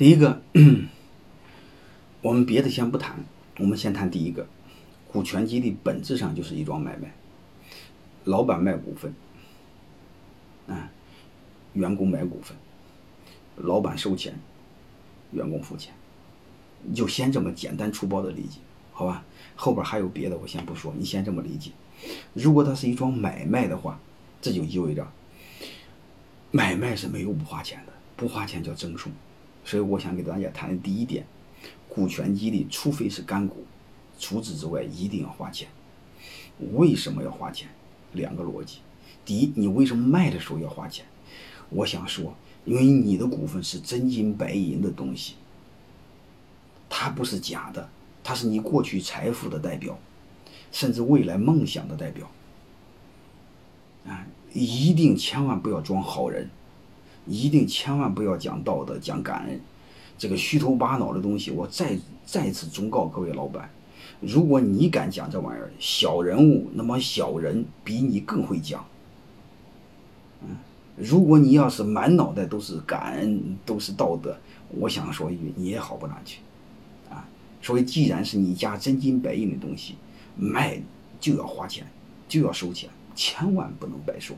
第一个，我们别的先不谈，我们先谈第一个，股权激励本质上就是一桩买卖，老板卖股份，啊，员工买股份，老板收钱，员工付钱，你就先这么简单粗暴的理解，好吧？后边还有别的，我先不说，你先这么理解。如果它是一桩买卖的话，这就意味着买卖是没有不花钱的，不花钱叫赠送。所以我想给大家谈的第一点，股权激励，除非是干股，除此之外一定要花钱。为什么要花钱？两个逻辑。第一，你为什么卖的时候要花钱？我想说，因为你的股份是真金白银的东西，它不是假的，它是你过去财富的代表，甚至未来梦想的代表。啊，一定千万不要装好人。一定千万不要讲道德、讲感恩，这个虚头巴脑的东西。我再再次忠告各位老板：如果你敢讲这玩意儿，小人物，那么小人比你更会讲。嗯，如果你要是满脑袋都是感恩、都是道德，我想说一句，你也好不哪去。啊，所以既然是你家真金白银的东西，卖就要花钱，就要收钱，千万不能白收，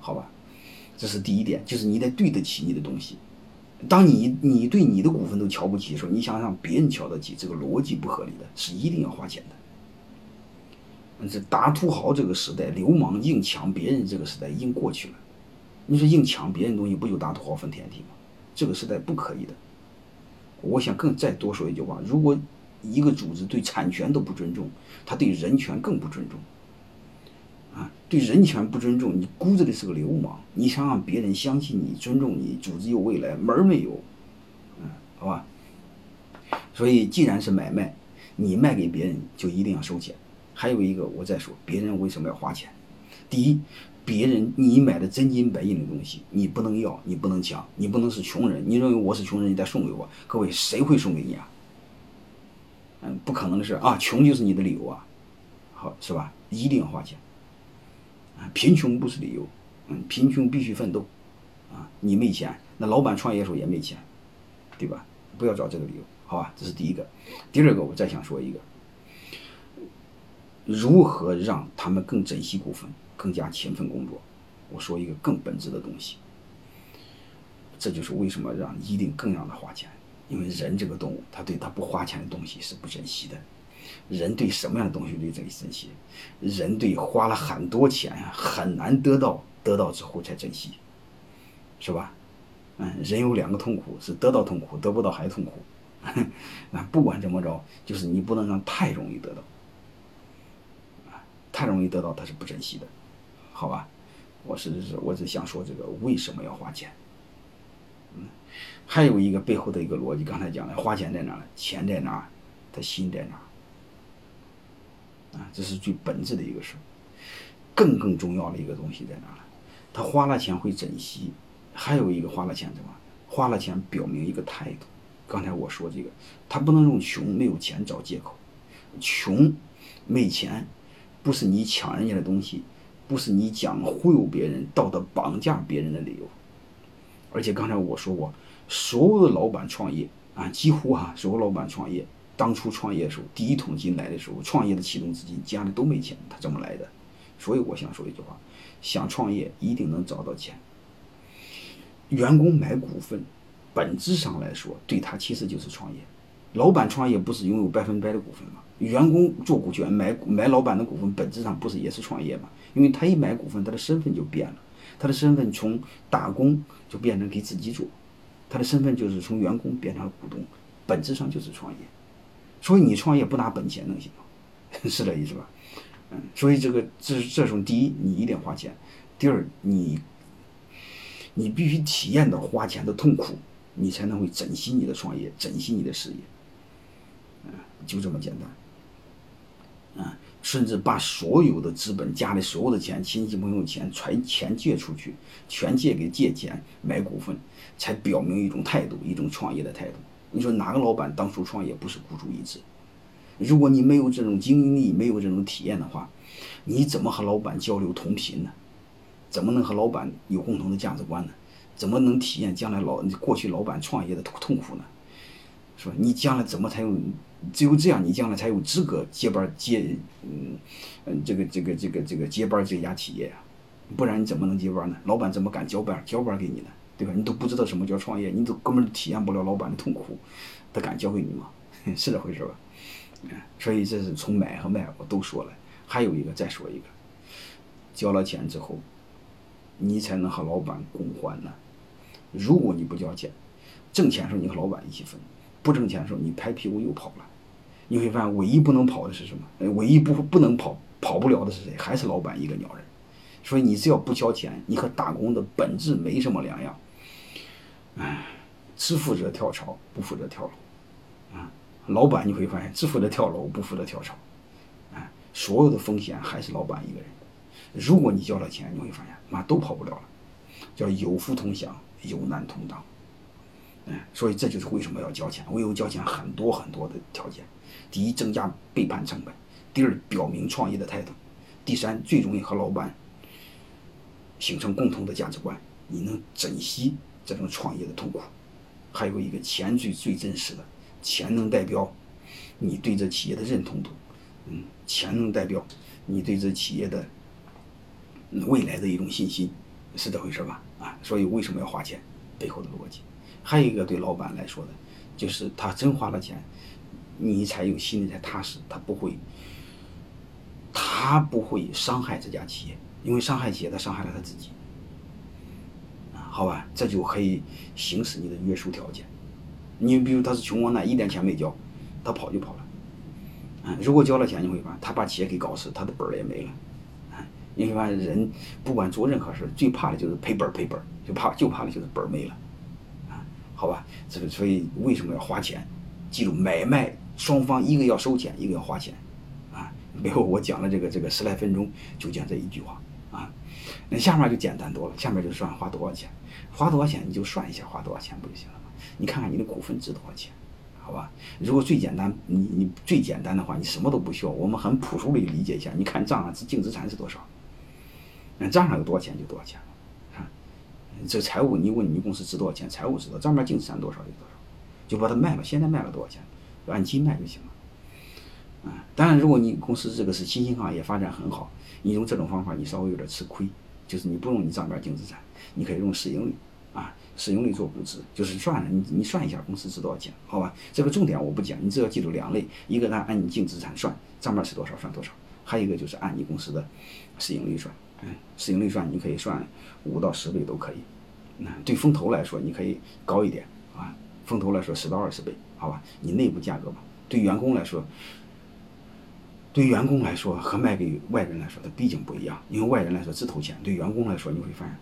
好吧？这是第一点，就是你得对得起你的东西。当你你对你的股份都瞧不起的时候，你想让别人瞧得起，这个逻辑不合理的，是一定要花钱的。这大土豪这个时代，流氓硬抢别人这个时代已经过去了。你说硬抢别人东西，不就大土豪分田地吗？这个时代不可以的。我想更再多说一句话：如果一个组织对产权都不尊重，他对人权更不尊重。啊，对人权不尊重，你骨子里是个流氓。你想让别人相信你、尊重你，组织有未来，门儿没有。嗯，好吧。所以，既然是买卖，你卖给别人就一定要收钱。还有一个，我再说，别人为什么要花钱？第一，别人你买的真金白银的东西，你不能要，你不能抢，你不能是穷人。你认为我是穷人，你再送给我？各位，谁会送给你啊？嗯，不可能的事啊！穷就是你的理由啊，好是吧？一定要花钱。贫穷不是理由，嗯，贫穷必须奋斗，啊，你没钱，那老板创业的时候也没钱，对吧？不要找这个理由，好吧？这是第一个。第二个，我再想说一个，如何让他们更珍惜股份，更加勤奋工作？我说一个更本质的东西，这就是为什么让一定更让他花钱，因为人这个动物，他对他不花钱的东西是不珍惜的。人对什么样的东西最珍惜？人对花了很多钱很难得到，得到之后才珍惜，是吧？嗯，人有两个痛苦，是得到痛苦，得不到还痛苦。那不管怎么着，就是你不能让太容易得到，啊太容易得到他是不珍惜的，好吧？我是是，我只想说这个为什么要花钱？嗯，还有一个背后的一个逻辑，刚才讲的，花钱在哪？钱在哪？他心在哪？啊，这是最本质的一个事儿。更更重要的一个东西在哪呢？他花了钱会珍惜，还有一个花了钱什么？花了钱表明一个态度。刚才我说这个，他不能用穷没有钱找借口。穷没钱，不是你抢人家的东西，不是你讲忽悠别人、道德绑架别人的理由。而且刚才我说过，所有的老板创业啊，几乎哈，所有老板创业。当初创业的时候，第一桶金来的时候，创业的启动资金家里都没钱，他怎么来的？所以我想说一句话：想创业一定能找到钱。员工买股份，本质上来说，对他其实就是创业。老板创业不是拥有百分百的股份吗？员工做股权买买老板的股份，本质上不是也是创业吗？因为他一买股份，他的身份就变了，他的身份从打工就变成给自己做，他的身份就是从员工变成了股东，本质上就是创业。所以你创业不拿本钱能行吗？是这意思吧？嗯，所以这个这这种第一，你一定花钱；第二，你你必须体验到花钱的痛苦，你才能会珍惜你的创业，珍惜你的事业。嗯，就这么简单。啊，甚至把所有的资本、家里所有的钱、亲戚朋友钱全钱借出去，全借给借钱买股份，才表明一种态度，一种创业的态度。你说哪个老板当初创业不是孤注一掷？如果你没有这种经历，没有这种体验的话，你怎么和老板交流同频呢？怎么能和老板有共同的价值观呢？怎么能体验将来老过去老板创业的痛苦呢？是吧？你将来怎么才有？只有这样，你将来才有资格接班接，嗯嗯，这个这个这个这个接班这家企业啊，不然你怎么能接班呢？老板怎么敢交班交班给你呢？对吧？你都不知道什么叫创业，你都根本体验不了老板的痛苦，他敢教给你吗？是这回事吧？所以这是从买和卖我都说了，还有一个再说一个，交了钱之后，你才能和老板共欢呢。如果你不交钱，挣钱的时候你和老板一起分，不挣钱的时候你拍屁股又跑了。你会发现，唯一不能跑的是什么？唯一不不能跑跑不了的是谁？还是老板一个鸟人。所以你只要不交钱，你和打工的本质没什么两样。唉，只负责跳槽，不负责跳楼。啊，老板你会发现只负责跳楼，不负责跳槽。啊，所有的风险还是老板一个人。如果你交了钱，你会发现妈都跑不了了。叫有福同享，有难同当。嗯，所以这就是为什么要交钱。我有交钱很多很多的条件。第一，增加背叛成本；第二，表明创业的态度；第三，最容易和老板形成共同的价值观。你能珍惜这种创业的痛苦。还有一个，钱最最真实的，钱能代表你对这企业的认同度。嗯，钱能代表你对这企业的未来的一种信心，是这回事吧？啊，所以为什么要花钱？背后的逻辑。还有一个对老板来说的，就是他真花了钱。你才有心里才踏实，他不会，他不会伤害这家企业，因为伤害企业，他伤害了他自己，好吧，这就可以行使你的约束条件。你比如他是穷光蛋，一点钱没交，他跑就跑了，啊，如果交了钱，你会发现他把企业给搞死，他的本儿也没了，啊，你会发现人不管做任何事，最怕的就是赔本赔本，就怕就怕的就是本儿没了，啊，好吧，这个所以为什么要花钱？记住买卖。双方一个要收钱，一个要花钱，啊，没有我讲了这个这个十来分钟就讲这一句话啊，那下面就简单多了，下面就算花多少钱，花多少钱你就算一下花多少钱不就行了吗？你看看你的股份值多少钱，好吧？如果最简单，你你最简单的话，你什么都不需要，我们很朴素的理解一下，你看账上净资产是多少，那账上有多少钱就多少钱啊，这财务你问你公司值多少钱，财务知道账面净资产多少就多少，就把它卖了，现在卖了多少钱？按斤卖就行了，啊，当然，如果你公司这个是新兴行业，发展很好，你用这种方法，你稍微有点吃亏，就是你不用你账面净资产，你可以用市盈率，啊，市盈率做估值，就是算了，你你算一下公司值多少钱，好吧？这个重点我不讲，你只要记住两类，一个呢按你净资产算，账面是多少算多少，还有一个就是按你公司的市盈率算，嗯，市盈率算你可以算五到十倍都可以，那对风投来说你可以高一点，啊，风投来说十到二十倍。好吧，你内部价格吧，对员工来说，对员工来说和卖给外人来说，它毕竟不一样。因为外人来说只投钱，对员工来说，你会发现，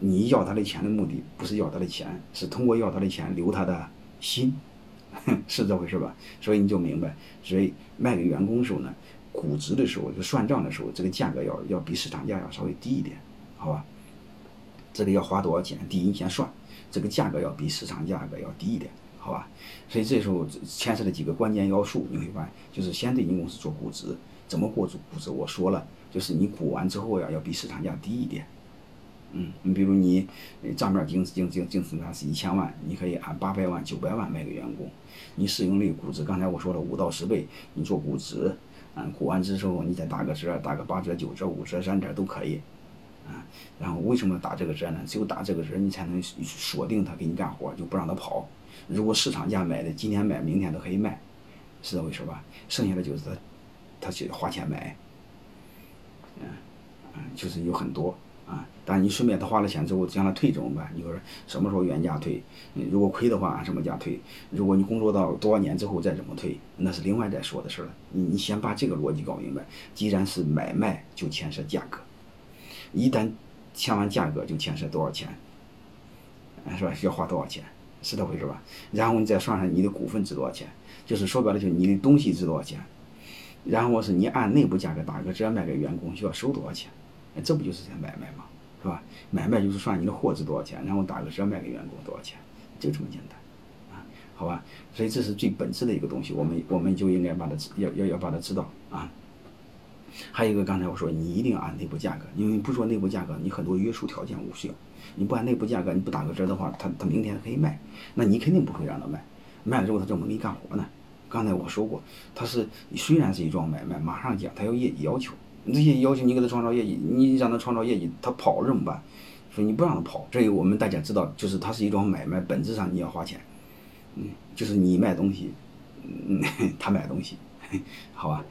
你要他的钱的目的不是要他的钱，是通过要他的钱留他的心，是这回事吧？所以你就明白，所以卖给员工的时候呢，估值的时候就算账的时候，这个价格要要比市场价要稍微低一点，好吧？这里要花多少钱？第一，先算这个价格要比市场价格要低一点。好吧，所以这时候牵涉了几个关键要素，你会发现，就是先对你公司做估值，怎么过估估值？我说了，就是你估完之后呀，要比市场价低一点。嗯，你比如你账面净净净净资产是一千万，你可以按八百万、九百万卖给员工。你市盈率估值，刚才我说了五到十倍，你做估值，嗯，估完之后你再打个折，打个八折、九折、五折、三折都可以。啊，然后为什么打这个折呢？只有打这个折，你才能锁定他给你干活，就不让他跑。如果市场价买的，今天买，明天都可以卖，是这回事吧？剩下的就是他，他去花钱买，嗯，嗯，就是有很多啊。但，你顺便他花了钱之后，将来退怎么办？你说什么时候原价退？如果亏的话，按什么价退？如果你工作到多少年之后再怎么退，那是另外再说的事了。你你先把这个逻辑搞明白。既然是买卖，就牵涉价格，一旦签完价格，就牵涉多少钱，是吧？要花多少钱？是这回事吧？然后你再算算你的股份值多少钱，就是说白了，就是你的东西值多少钱。然后是你按内部价格打个折卖给员工需要收多少钱，这不就是在买卖吗？是吧？买卖就是算你的货值多少钱，然后打个折卖给员工多少钱，就这么简单，啊，好吧？所以这是最本质的一个东西，我们我们就应该把它要要要把它知道啊。还有一个，刚才我说你一定要按内部价格，因为不说内部价格，你很多约束条件无效。你不按内部价格，你不打个折的话，他他明天可以卖，那你肯定不会让他卖，卖了之后他怎么给你干活呢？刚才我说过，他是虽然是一桩买卖，马上讲他有业绩要求，这些要求你给他创造业绩，你让他创造业绩，他跑了怎么办？所以你不让他跑，这个我们大家知道，就是它是一桩买卖，本质上你要花钱，嗯，就是你卖东西，嗯，他买东西，好吧。